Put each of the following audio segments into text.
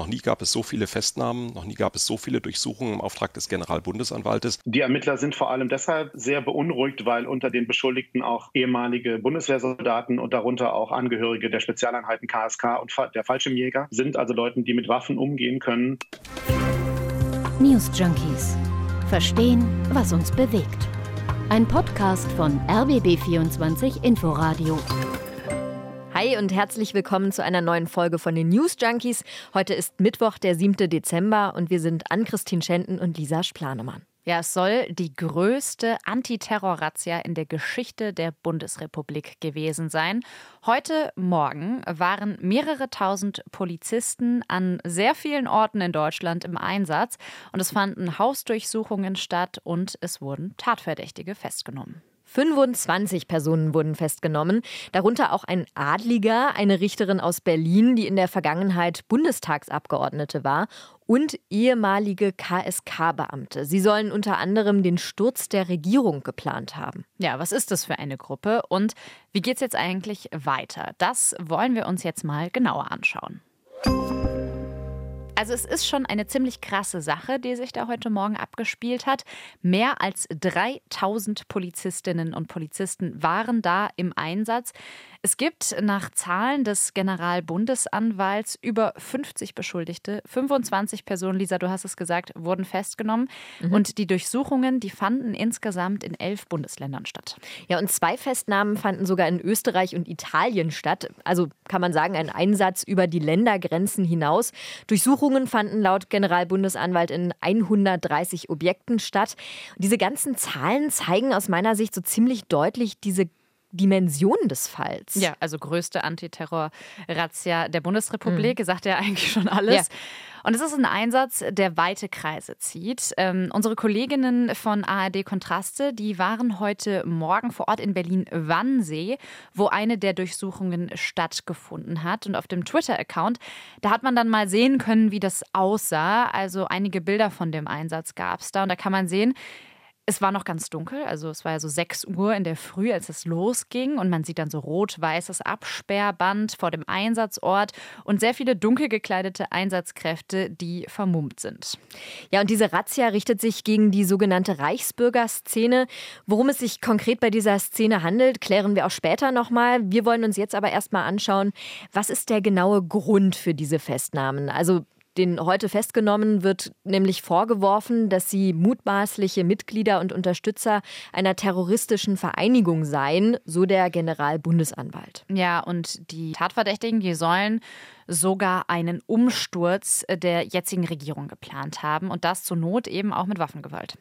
Noch nie gab es so viele Festnahmen, noch nie gab es so viele Durchsuchungen im Auftrag des Generalbundesanwaltes. Die Ermittler sind vor allem deshalb sehr beunruhigt, weil unter den Beschuldigten auch ehemalige Bundeswehrsoldaten und darunter auch Angehörige der Spezialeinheiten KSK und der Fallschirmjäger sind, also Leuten, die mit Waffen umgehen können. News Junkies. Verstehen, was uns bewegt. Ein Podcast von RBB24 Inforadio. Hi und herzlich willkommen zu einer neuen Folge von den News Junkies. Heute ist Mittwoch, der 7. Dezember und wir sind Ann-Christine Schenten und Lisa Splanemann. Ja, es soll die größte Antiterror-Razzia in der Geschichte der Bundesrepublik gewesen sein. Heute Morgen waren mehrere tausend Polizisten an sehr vielen Orten in Deutschland im Einsatz und es fanden Hausdurchsuchungen statt und es wurden Tatverdächtige festgenommen. 25 Personen wurden festgenommen, darunter auch ein Adliger, eine Richterin aus Berlin, die in der Vergangenheit Bundestagsabgeordnete war, und ehemalige KSK-Beamte. Sie sollen unter anderem den Sturz der Regierung geplant haben. Ja, was ist das für eine Gruppe und wie geht es jetzt eigentlich weiter? Das wollen wir uns jetzt mal genauer anschauen. Also es ist schon eine ziemlich krasse Sache, die sich da heute Morgen abgespielt hat. Mehr als 3000 Polizistinnen und Polizisten waren da im Einsatz. Es gibt nach Zahlen des Generalbundesanwalts über 50 Beschuldigte. 25 Personen, Lisa, du hast es gesagt, wurden festgenommen. Mhm. Und die Durchsuchungen, die fanden insgesamt in elf Bundesländern statt. Ja, und zwei Festnahmen fanden sogar in Österreich und Italien statt. Also kann man sagen, ein Einsatz über die Ländergrenzen hinaus. Durchsuchungen fanden laut Generalbundesanwalt in 130 Objekten statt. Diese ganzen Zahlen zeigen aus meiner Sicht so ziemlich deutlich diese Dimensionen des Falls. Ja, also größte Antiterror-Razzia der Bundesrepublik, mhm. sagt ja eigentlich schon alles. Ja. Und es ist ein Einsatz, der weite Kreise zieht. Ähm, unsere Kolleginnen von ARD Kontraste, die waren heute Morgen vor Ort in Berlin-Wannsee, wo eine der Durchsuchungen stattgefunden hat. Und auf dem Twitter-Account, da hat man dann mal sehen können, wie das aussah. Also einige Bilder von dem Einsatz gab es da. Und da kann man sehen, es war noch ganz dunkel, also es war ja so 6 Uhr in der Früh, als es losging und man sieht dann so rot-weißes Absperrband vor dem Einsatzort und sehr viele dunkel gekleidete Einsatzkräfte, die vermummt sind. Ja, und diese Razzia richtet sich gegen die sogenannte Reichsbürgerszene. Worum es sich konkret bei dieser Szene handelt, klären wir auch später nochmal. Wir wollen uns jetzt aber erstmal anschauen, was ist der genaue Grund für diese Festnahmen? Also den heute festgenommen wird nämlich vorgeworfen, dass sie mutmaßliche Mitglieder und Unterstützer einer terroristischen Vereinigung seien, so der Generalbundesanwalt. Ja, und die Tatverdächtigen, die sollen sogar einen Umsturz der jetzigen Regierung geplant haben und das zur Not eben auch mit Waffengewalt.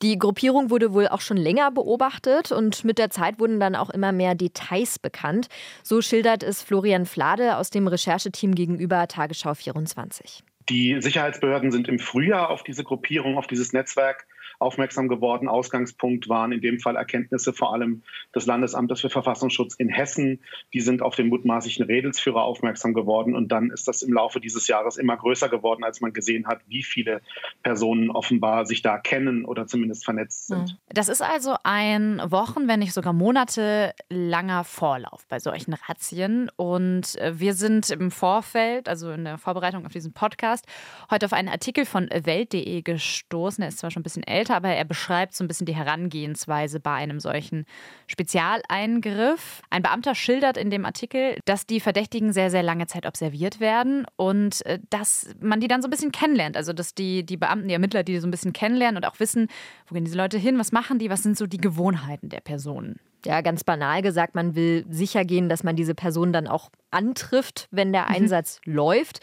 Die Gruppierung wurde wohl auch schon länger beobachtet und mit der Zeit wurden dann auch immer mehr Details bekannt. So schildert es Florian Flade aus dem Rechercheteam gegenüber Tagesschau 24. Die Sicherheitsbehörden sind im Frühjahr auf diese Gruppierung, auf dieses Netzwerk aufmerksam geworden. Ausgangspunkt waren in dem Fall Erkenntnisse vor allem des Landesamtes für Verfassungsschutz in Hessen. Die sind auf den mutmaßlichen Redelsführer aufmerksam geworden und dann ist das im Laufe dieses Jahres immer größer geworden, als man gesehen hat, wie viele Personen offenbar sich da kennen oder zumindest vernetzt sind. Hm. Das ist also ein Wochen, wenn nicht sogar Monate langer Vorlauf bei solchen Razzien und äh, wir sind im Vorfeld, also in der Vorbereitung auf diesen Podcast, heute auf einen Artikel von Welt.de gestoßen. Der ist zwar schon ein bisschen älter, weiter, aber er beschreibt so ein bisschen die Herangehensweise bei einem solchen Spezialeingriff. Ein Beamter schildert in dem Artikel, dass die Verdächtigen sehr, sehr lange Zeit observiert werden und äh, dass man die dann so ein bisschen kennenlernt. Also, dass die, die Beamten, die Ermittler, die so ein bisschen kennenlernen und auch wissen, wo gehen diese Leute hin, was machen die, was sind so die Gewohnheiten der Personen. Ja, ganz banal gesagt, man will sicher gehen, dass man diese Person dann auch antrifft, wenn der mhm. Einsatz mhm. läuft.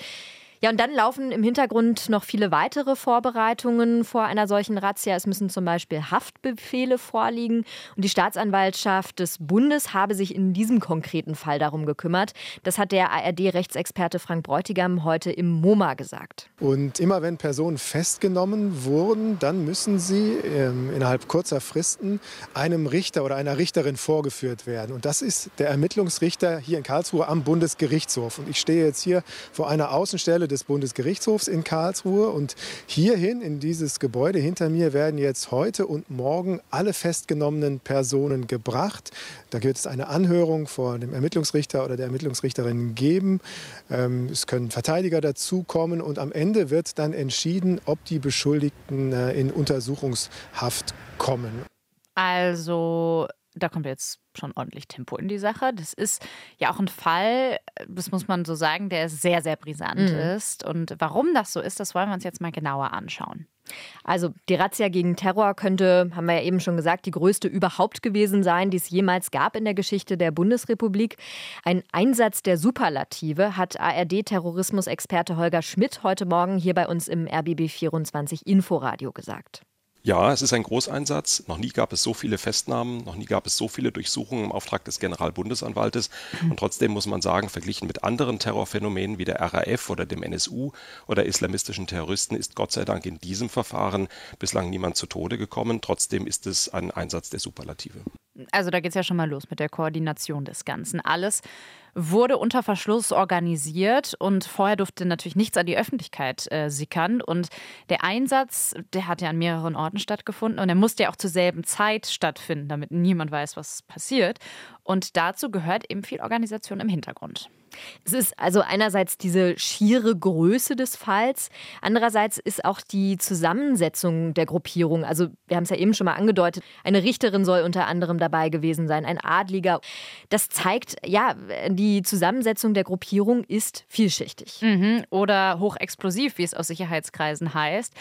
Ja, und dann laufen im Hintergrund noch viele weitere Vorbereitungen vor einer solchen Razzia. Es müssen zum Beispiel Haftbefehle vorliegen. Und die Staatsanwaltschaft des Bundes habe sich in diesem konkreten Fall darum gekümmert. Das hat der ARD-Rechtsexperte Frank Bräutigam heute im MoMA gesagt. Und immer wenn Personen festgenommen wurden, dann müssen sie ähm, innerhalb kurzer Fristen einem Richter oder einer Richterin vorgeführt werden. Und das ist der Ermittlungsrichter hier in Karlsruhe am Bundesgerichtshof. Und ich stehe jetzt hier vor einer Außenstelle des Bundesgerichtshofs in Karlsruhe. Und hierhin, in dieses Gebäude hinter mir, werden jetzt heute und morgen alle festgenommenen Personen gebracht. Da wird es eine Anhörung vor dem Ermittlungsrichter oder der Ermittlungsrichterin geben. Ähm, es können Verteidiger dazukommen und am Ende wird dann entschieden, ob die Beschuldigten äh, in Untersuchungshaft kommen. Also da kommt jetzt schon ordentlich Tempo in die Sache. Das ist ja auch ein Fall, das muss man so sagen, der sehr, sehr brisant mhm. ist. Und warum das so ist, das wollen wir uns jetzt mal genauer anschauen. Also die Razzia gegen Terror könnte, haben wir ja eben schon gesagt, die größte überhaupt gewesen sein, die es jemals gab in der Geschichte der Bundesrepublik. Ein Einsatz der Superlative hat ARD-Terrorismusexperte Holger Schmidt heute Morgen hier bei uns im RBB 24 Inforadio gesagt. Ja, es ist ein Großeinsatz. Noch nie gab es so viele Festnahmen, noch nie gab es so viele Durchsuchungen im Auftrag des Generalbundesanwaltes. Und trotzdem muss man sagen, verglichen mit anderen Terrorphänomenen wie der RAF oder dem NSU oder islamistischen Terroristen ist Gott sei Dank in diesem Verfahren bislang niemand zu Tode gekommen. Trotzdem ist es ein Einsatz der Superlative. Also da geht es ja schon mal los mit der Koordination des Ganzen. Alles wurde unter Verschluss organisiert und vorher durfte natürlich nichts an die Öffentlichkeit äh, sickern. Und der Einsatz, der hat ja an mehreren Orten stattgefunden und er musste ja auch zur selben Zeit stattfinden, damit niemand weiß, was passiert. Und dazu gehört eben viel Organisation im Hintergrund. Es ist also einerseits diese schiere Größe des Falls, andererseits ist auch die Zusammensetzung der Gruppierung, also wir haben es ja eben schon mal angedeutet, eine Richterin soll unter anderem dabei gewesen sein, ein Adliger. Das zeigt, ja, die Zusammensetzung der Gruppierung ist vielschichtig. Mhm. Oder hochexplosiv, wie es aus Sicherheitskreisen heißt.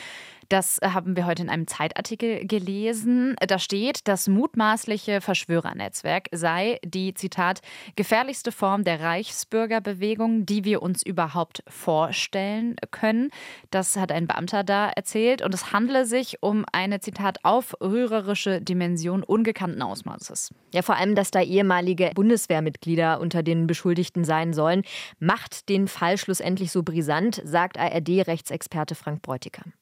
Das haben wir heute in einem Zeitartikel gelesen. Da steht, das mutmaßliche Verschwörernetzwerk sei die, Zitat, gefährlichste Form der Reichsbürgerbewegung, die wir uns überhaupt vorstellen können. Das hat ein Beamter da erzählt. Und es handle sich um eine, Zitat, aufrührerische Dimension ungekannten Ausmaßes. Ja, vor allem, dass da ehemalige Bundeswehrmitglieder unter den Beschuldigten sein sollen, macht den Fall schlussendlich so brisant, sagt ARD-Rechtsexperte Frank Bräutigam.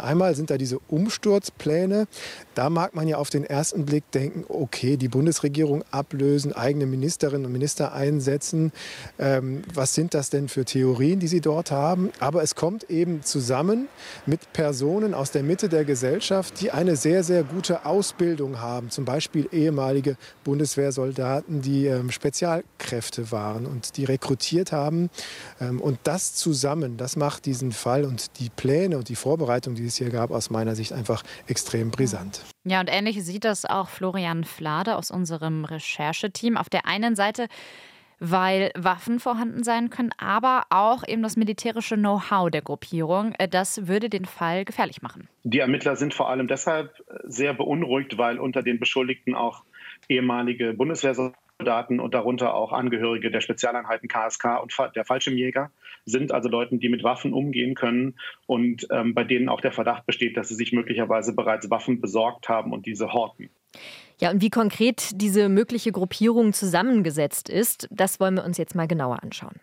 Einmal sind da diese Umsturzpläne. Da mag man ja auf den ersten Blick denken, okay, die Bundesregierung ablösen, eigene Ministerinnen und Minister einsetzen. Ähm, was sind das denn für Theorien, die sie dort haben? Aber es kommt eben zusammen mit Personen aus der Mitte der Gesellschaft, die eine sehr, sehr gute Ausbildung haben. Zum Beispiel ehemalige Bundeswehrsoldaten, die ähm, Spezialkräfte waren und die rekrutiert haben. Ähm, und das zusammen, das macht diesen Fall und die Pläne und die Vorbereitung, die es hier gab, aus meiner Sicht einfach extrem brisant. Ja, und ähnlich sieht das auch Florian Flade aus unserem Rechercheteam. Auf der einen Seite weil Waffen vorhanden sein können, aber auch eben das militärische Know-how der Gruppierung. Äh, das würde den Fall gefährlich machen. Die Ermittler sind vor allem deshalb sehr beunruhigt, weil unter den Beschuldigten auch ehemalige Bundeswehrsoldaten Soldaten und darunter auch Angehörige der Spezialeinheiten KSK und der Fallschirmjäger sind also Leute, die mit Waffen umgehen können und ähm, bei denen auch der Verdacht besteht, dass sie sich möglicherweise bereits Waffen besorgt haben und diese horten. Ja, und wie konkret diese mögliche Gruppierung zusammengesetzt ist, das wollen wir uns jetzt mal genauer anschauen.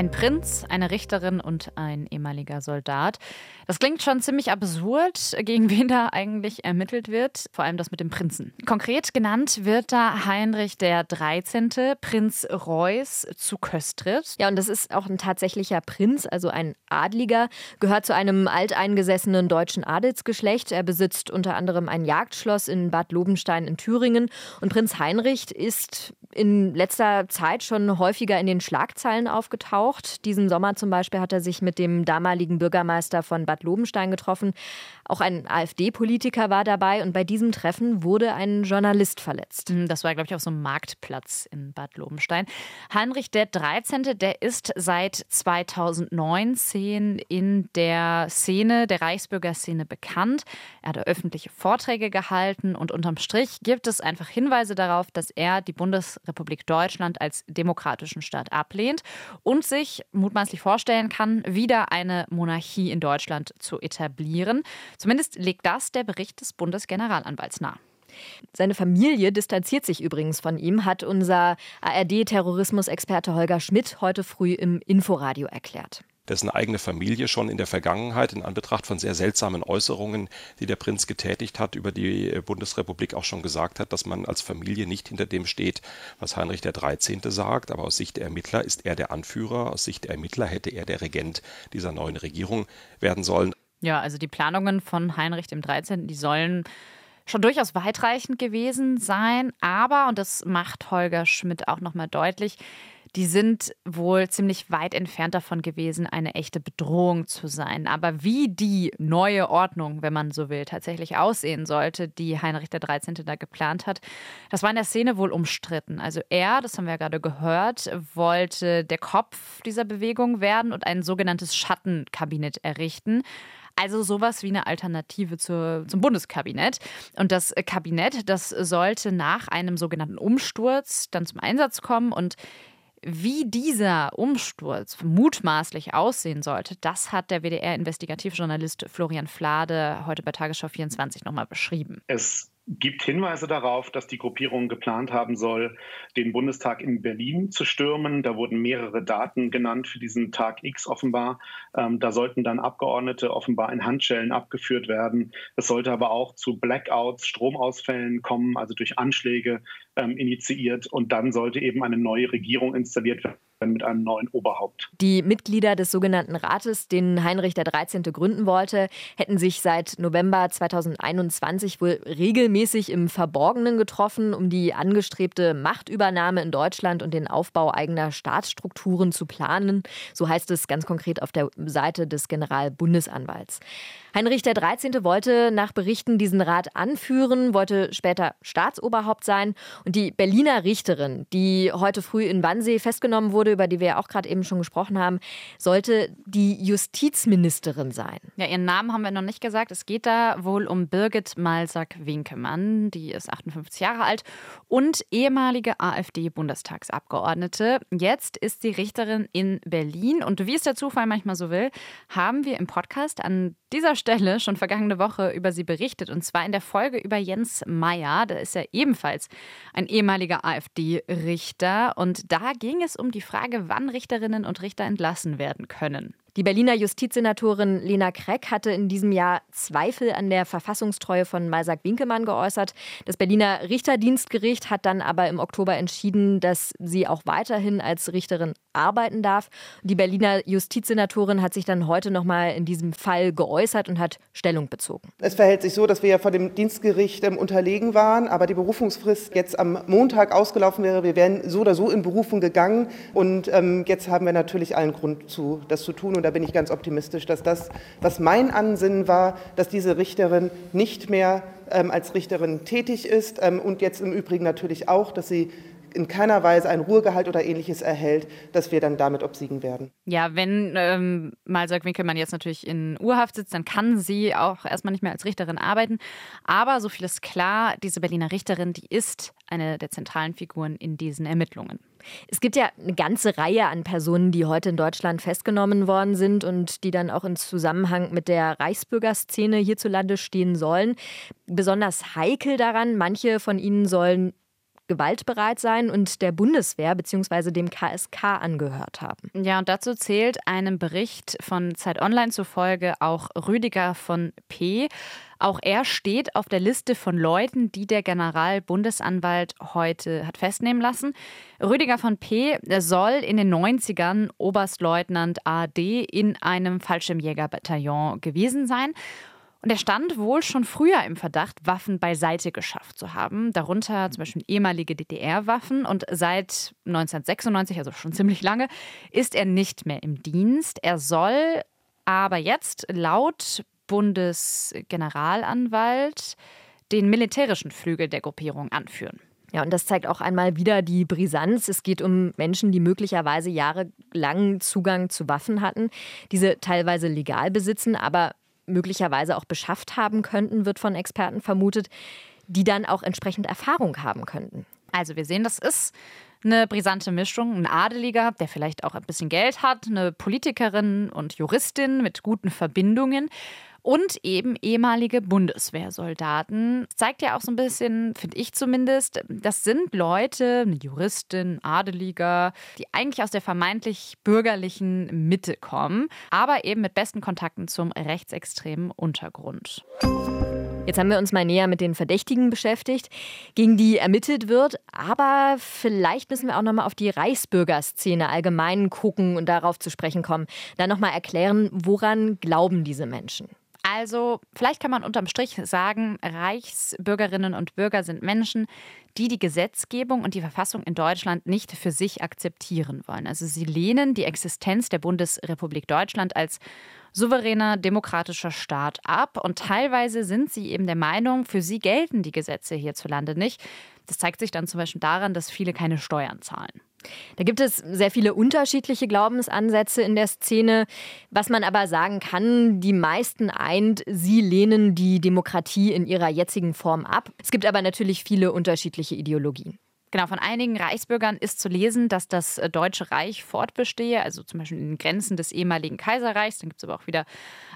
Ein Prinz, eine Richterin und ein ehemaliger Soldat. Das klingt schon ziemlich absurd, gegen wen da eigentlich ermittelt wird. Vor allem das mit dem Prinzen. Konkret genannt wird da Heinrich der 13., Prinz Reuß zu Köstritz. Ja, und das ist auch ein tatsächlicher Prinz, also ein Adliger, gehört zu einem alteingesessenen deutschen Adelsgeschlecht. Er besitzt unter anderem ein Jagdschloss in Bad Lobenstein in Thüringen. Und Prinz Heinrich ist in letzter Zeit schon häufiger in den Schlagzeilen aufgetaucht. Diesen Sommer zum Beispiel hat er sich mit dem damaligen Bürgermeister von Bad Lobenstein getroffen. Auch ein AfD-Politiker war dabei und bei diesem Treffen wurde ein Journalist verletzt. Hm, das war, glaube ich, auf so einem Marktplatz in Bad Lobenstein. Heinrich der 13., der ist seit 2019 in der Szene, der Reichsbürgerszene bekannt. Er hat öffentliche Vorträge gehalten und unterm Strich gibt es einfach Hinweise darauf, dass er die Bundesrepublik Deutschland als demokratischen Staat ablehnt und sich mutmaßlich vorstellen kann, wieder eine Monarchie in Deutschland zu etablieren. Zumindest legt das der Bericht des Bundesgeneralanwalts nahe. Seine Familie distanziert sich übrigens von ihm, hat unser ARD-Terrorismusexperte Holger Schmidt heute früh im Inforadio erklärt. Dessen eigene Familie schon in der Vergangenheit in Anbetracht von sehr seltsamen Äußerungen, die der Prinz getätigt hat, über die Bundesrepublik auch schon gesagt hat, dass man als Familie nicht hinter dem steht, was Heinrich der 13. sagt. Aber aus Sicht der Ermittler ist er der Anführer. Aus Sicht der Ermittler hätte er der Regent dieser neuen Regierung werden sollen. Ja, also die Planungen von Heinrich dem 13., die sollen schon durchaus weitreichend gewesen sein, aber, und das macht Holger Schmidt auch nochmal deutlich, die sind wohl ziemlich weit entfernt davon gewesen, eine echte Bedrohung zu sein. Aber wie die neue Ordnung, wenn man so will, tatsächlich aussehen sollte, die Heinrich der 13. da geplant hat, das war in der Szene wohl umstritten. Also er, das haben wir ja gerade gehört, wollte der Kopf dieser Bewegung werden und ein sogenanntes Schattenkabinett errichten. Also sowas wie eine Alternative zur, zum Bundeskabinett. Und das Kabinett, das sollte nach einem sogenannten Umsturz dann zum Einsatz kommen und wie dieser Umsturz mutmaßlich aussehen sollte, das hat der WDR-Investigativjournalist Florian Flade heute bei Tagesschau 24 nochmal beschrieben. Es gibt Hinweise darauf, dass die Gruppierung geplant haben soll, den Bundestag in Berlin zu stürmen. Da wurden mehrere Daten genannt für diesen Tag X offenbar. Ähm, da sollten dann Abgeordnete offenbar in Handschellen abgeführt werden. Es sollte aber auch zu Blackouts, Stromausfällen kommen, also durch Anschläge ähm, initiiert. Und dann sollte eben eine neue Regierung installiert werden mit einem neuen Oberhaupt. Die Mitglieder des sogenannten Rates, den Heinrich 13. gründen wollte, hätten sich seit November 2021 wohl regelmäßig im Verborgenen getroffen, um die angestrebte Machtübernahme in Deutschland und den Aufbau eigener Staatsstrukturen zu planen. So heißt es ganz konkret auf der Seite des Generalbundesanwalts. Heinrich 13. wollte nach Berichten diesen Rat anführen, wollte später Staatsoberhaupt sein und die Berliner Richterin, die heute früh in Wannsee festgenommen wurde, über die wir ja auch gerade eben schon gesprochen haben, sollte die Justizministerin sein. Ja, ihren Namen haben wir noch nicht gesagt. Es geht da wohl um Birgit Malsack-Winkemann, die ist 58 Jahre alt und ehemalige AfD-Bundestagsabgeordnete. Jetzt ist sie Richterin in Berlin und wie es der Zufall manchmal so will, haben wir im Podcast an dieser Stelle schon vergangene Woche über sie berichtet und zwar in der Folge über Jens Meyer. Da ist er ebenfalls ein ehemaliger AfD-Richter und da ging es um die Frage, wann Richterinnen und Richter entlassen werden können. Die Berliner Justizsenatorin Lena Kreck hatte in diesem Jahr Zweifel an der Verfassungstreue von Malsack Winkelmann geäußert. Das Berliner Richterdienstgericht hat dann aber im Oktober entschieden, dass sie auch weiterhin als Richterin arbeiten darf. Die Berliner Justizsenatorin hat sich dann heute noch mal in diesem Fall geäußert und hat Stellung bezogen. Es verhält sich so, dass wir ja vor dem Dienstgericht ähm, unterlegen waren, aber die Berufungsfrist jetzt am Montag ausgelaufen wäre. Wir wären so oder so in Berufung gegangen und ähm, jetzt haben wir natürlich allen Grund, zu, das zu tun. Und da bin ich ganz optimistisch, dass das, was mein Ansinnen war, dass diese Richterin nicht mehr ähm, als Richterin tätig ist ähm, und jetzt im Übrigen natürlich auch, dass sie in keiner Weise ein Ruhegehalt oder ähnliches erhält, dass wir dann damit obsiegen werden. Ja, wenn ähm, Malsack Winkelmann jetzt natürlich in Urhaft sitzt, dann kann sie auch erstmal nicht mehr als Richterin arbeiten. Aber so viel ist klar, diese Berliner Richterin, die ist eine der zentralen Figuren in diesen Ermittlungen. Es gibt ja eine ganze Reihe an Personen, die heute in Deutschland festgenommen worden sind und die dann auch in Zusammenhang mit der Reichsbürgerszene hierzulande stehen sollen. Besonders heikel daran, manche von ihnen sollen gewaltbereit sein und der Bundeswehr bzw. dem KSK angehört haben. Ja, und dazu zählt einem Bericht von Zeit Online zufolge auch Rüdiger von P. Auch er steht auf der Liste von Leuten, die der Generalbundesanwalt heute hat festnehmen lassen. Rüdiger von P. soll in den 90ern Oberstleutnant AD in einem Fallschirmjägerbataillon gewesen sein. Und er stand wohl schon früher im Verdacht, Waffen beiseite geschafft zu haben, darunter zum Beispiel ehemalige DDR-Waffen. Und seit 1996, also schon ziemlich lange, ist er nicht mehr im Dienst. Er soll aber jetzt laut Bundesgeneralanwalt den militärischen Flügel der Gruppierung anführen. Ja, und das zeigt auch einmal wieder die Brisanz. Es geht um Menschen, die möglicherweise jahrelang Zugang zu Waffen hatten, diese teilweise legal besitzen, aber möglicherweise auch beschafft haben könnten, wird von Experten vermutet, die dann auch entsprechend Erfahrung haben könnten. Also wir sehen, das ist eine brisante Mischung. Ein Adeliger, der vielleicht auch ein bisschen Geld hat, eine Politikerin und Juristin mit guten Verbindungen. Und eben ehemalige Bundeswehrsoldaten. Das zeigt ja auch so ein bisschen, finde ich zumindest, das sind Leute, eine Juristin, Adeliger, die eigentlich aus der vermeintlich bürgerlichen Mitte kommen, aber eben mit besten Kontakten zum rechtsextremen Untergrund. Jetzt haben wir uns mal näher mit den Verdächtigen beschäftigt, gegen die ermittelt wird. Aber vielleicht müssen wir auch noch mal auf die Reichsbürgerszene allgemein gucken und darauf zu sprechen kommen. Dann noch mal erklären, woran glauben diese Menschen? Also, vielleicht kann man unterm Strich sagen, Reichsbürgerinnen und Bürger sind Menschen, die die Gesetzgebung und die Verfassung in Deutschland nicht für sich akzeptieren wollen. Also sie lehnen die Existenz der Bundesrepublik Deutschland als souveräner demokratischer Staat ab und teilweise sind sie eben der Meinung, für sie gelten die Gesetze hierzulande nicht. Das zeigt sich dann zum Beispiel daran, dass viele keine Steuern zahlen. Da gibt es sehr viele unterschiedliche Glaubensansätze in der Szene. Was man aber sagen kann, die meisten eint, sie lehnen die Demokratie in ihrer jetzigen Form ab. Es gibt aber natürlich viele unterschiedliche Ideologien. Genau, von einigen Reichsbürgern ist zu lesen, dass das äh, Deutsche Reich fortbestehe, also zum Beispiel in den Grenzen des ehemaligen Kaiserreichs. Dann gibt es aber auch wieder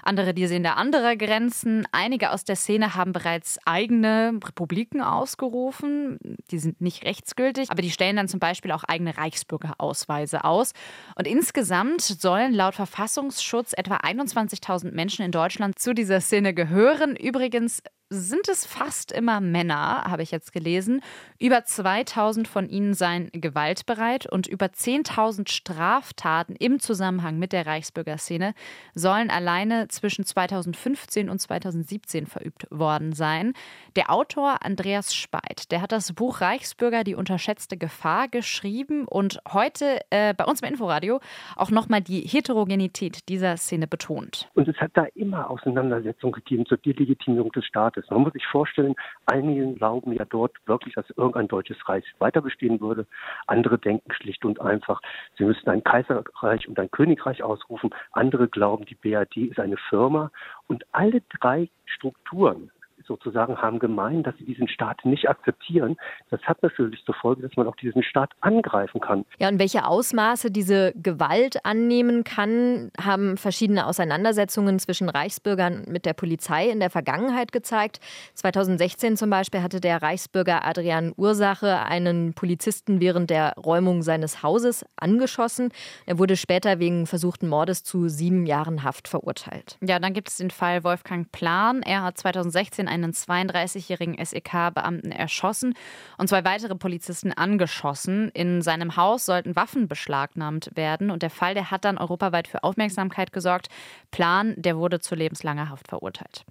andere, die sehen da andere Grenzen. Einige aus der Szene haben bereits eigene Republiken ausgerufen. Die sind nicht rechtsgültig, aber die stellen dann zum Beispiel auch eigene Reichsbürgerausweise aus. Und insgesamt sollen laut Verfassungsschutz etwa 21.000 Menschen in Deutschland zu dieser Szene gehören. Übrigens sind es fast immer Männer, habe ich jetzt gelesen. Über 2000 von ihnen seien gewaltbereit und über 10.000 Straftaten im Zusammenhang mit der Reichsbürgerszene sollen alleine zwischen 2015 und 2017 verübt worden sein. Der Autor Andreas Speit, der hat das Buch Reichsbürger, die unterschätzte Gefahr geschrieben und heute äh, bei uns im Inforadio auch nochmal die Heterogenität dieser Szene betont. Und es hat da immer Auseinandersetzungen gegeben zur Delegitimierung des Staates. Staates. Man muss sich vorstellen, einige glauben ja dort wirklich, dass irgendein deutsches Reich weiter bestehen würde. Andere denken schlicht und einfach, sie müssten ein Kaiserreich und ein Königreich ausrufen. Andere glauben, die BRD ist eine Firma. Und alle drei Strukturen sozusagen haben gemein, dass sie diesen Staat nicht akzeptieren. Das hat natürlich zur Folge, dass man auch diesen Staat angreifen kann. Ja, und welche Ausmaße diese Gewalt annehmen kann, haben verschiedene Auseinandersetzungen zwischen Reichsbürgern mit der Polizei in der Vergangenheit gezeigt. 2016 zum Beispiel hatte der Reichsbürger Adrian Ursache einen Polizisten während der Räumung seines Hauses angeschossen. Er wurde später wegen versuchten Mordes zu sieben Jahren Haft verurteilt. Ja, dann gibt es den Fall Wolfgang Plan. Er hat 2016 einen 32-jährigen SEK-Beamten erschossen und zwei weitere Polizisten angeschossen. In seinem Haus sollten Waffen beschlagnahmt werden und der Fall, der hat dann europaweit für Aufmerksamkeit gesorgt. Plan, der wurde zu lebenslanger Haft verurteilt.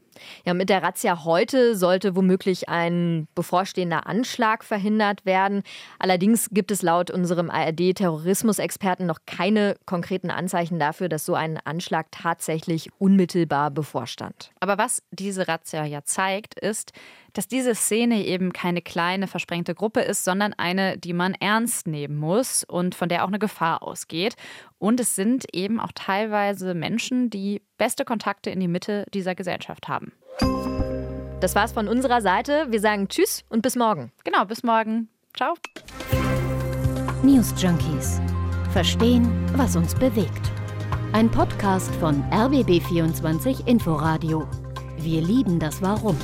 Ja, mit der Razzia heute sollte womöglich ein bevorstehender Anschlag verhindert werden. Allerdings gibt es laut unserem ARD-Terrorismusexperten noch keine konkreten Anzeichen dafür, dass so ein Anschlag tatsächlich unmittelbar bevorstand. Aber was diese Razzia ja zeigt, ist, dass diese Szene eben keine kleine, versprengte Gruppe ist, sondern eine, die man ernst nehmen muss und von der auch eine Gefahr ausgeht. Und es sind eben auch teilweise Menschen, die beste Kontakte in die Mitte dieser Gesellschaft haben. Das war's von unserer Seite. Wir sagen Tschüss und bis morgen. Genau, bis morgen. Ciao. News Junkies. Verstehen, was uns bewegt. Ein Podcast von RBB24 Inforadio. Wir lieben das Warum.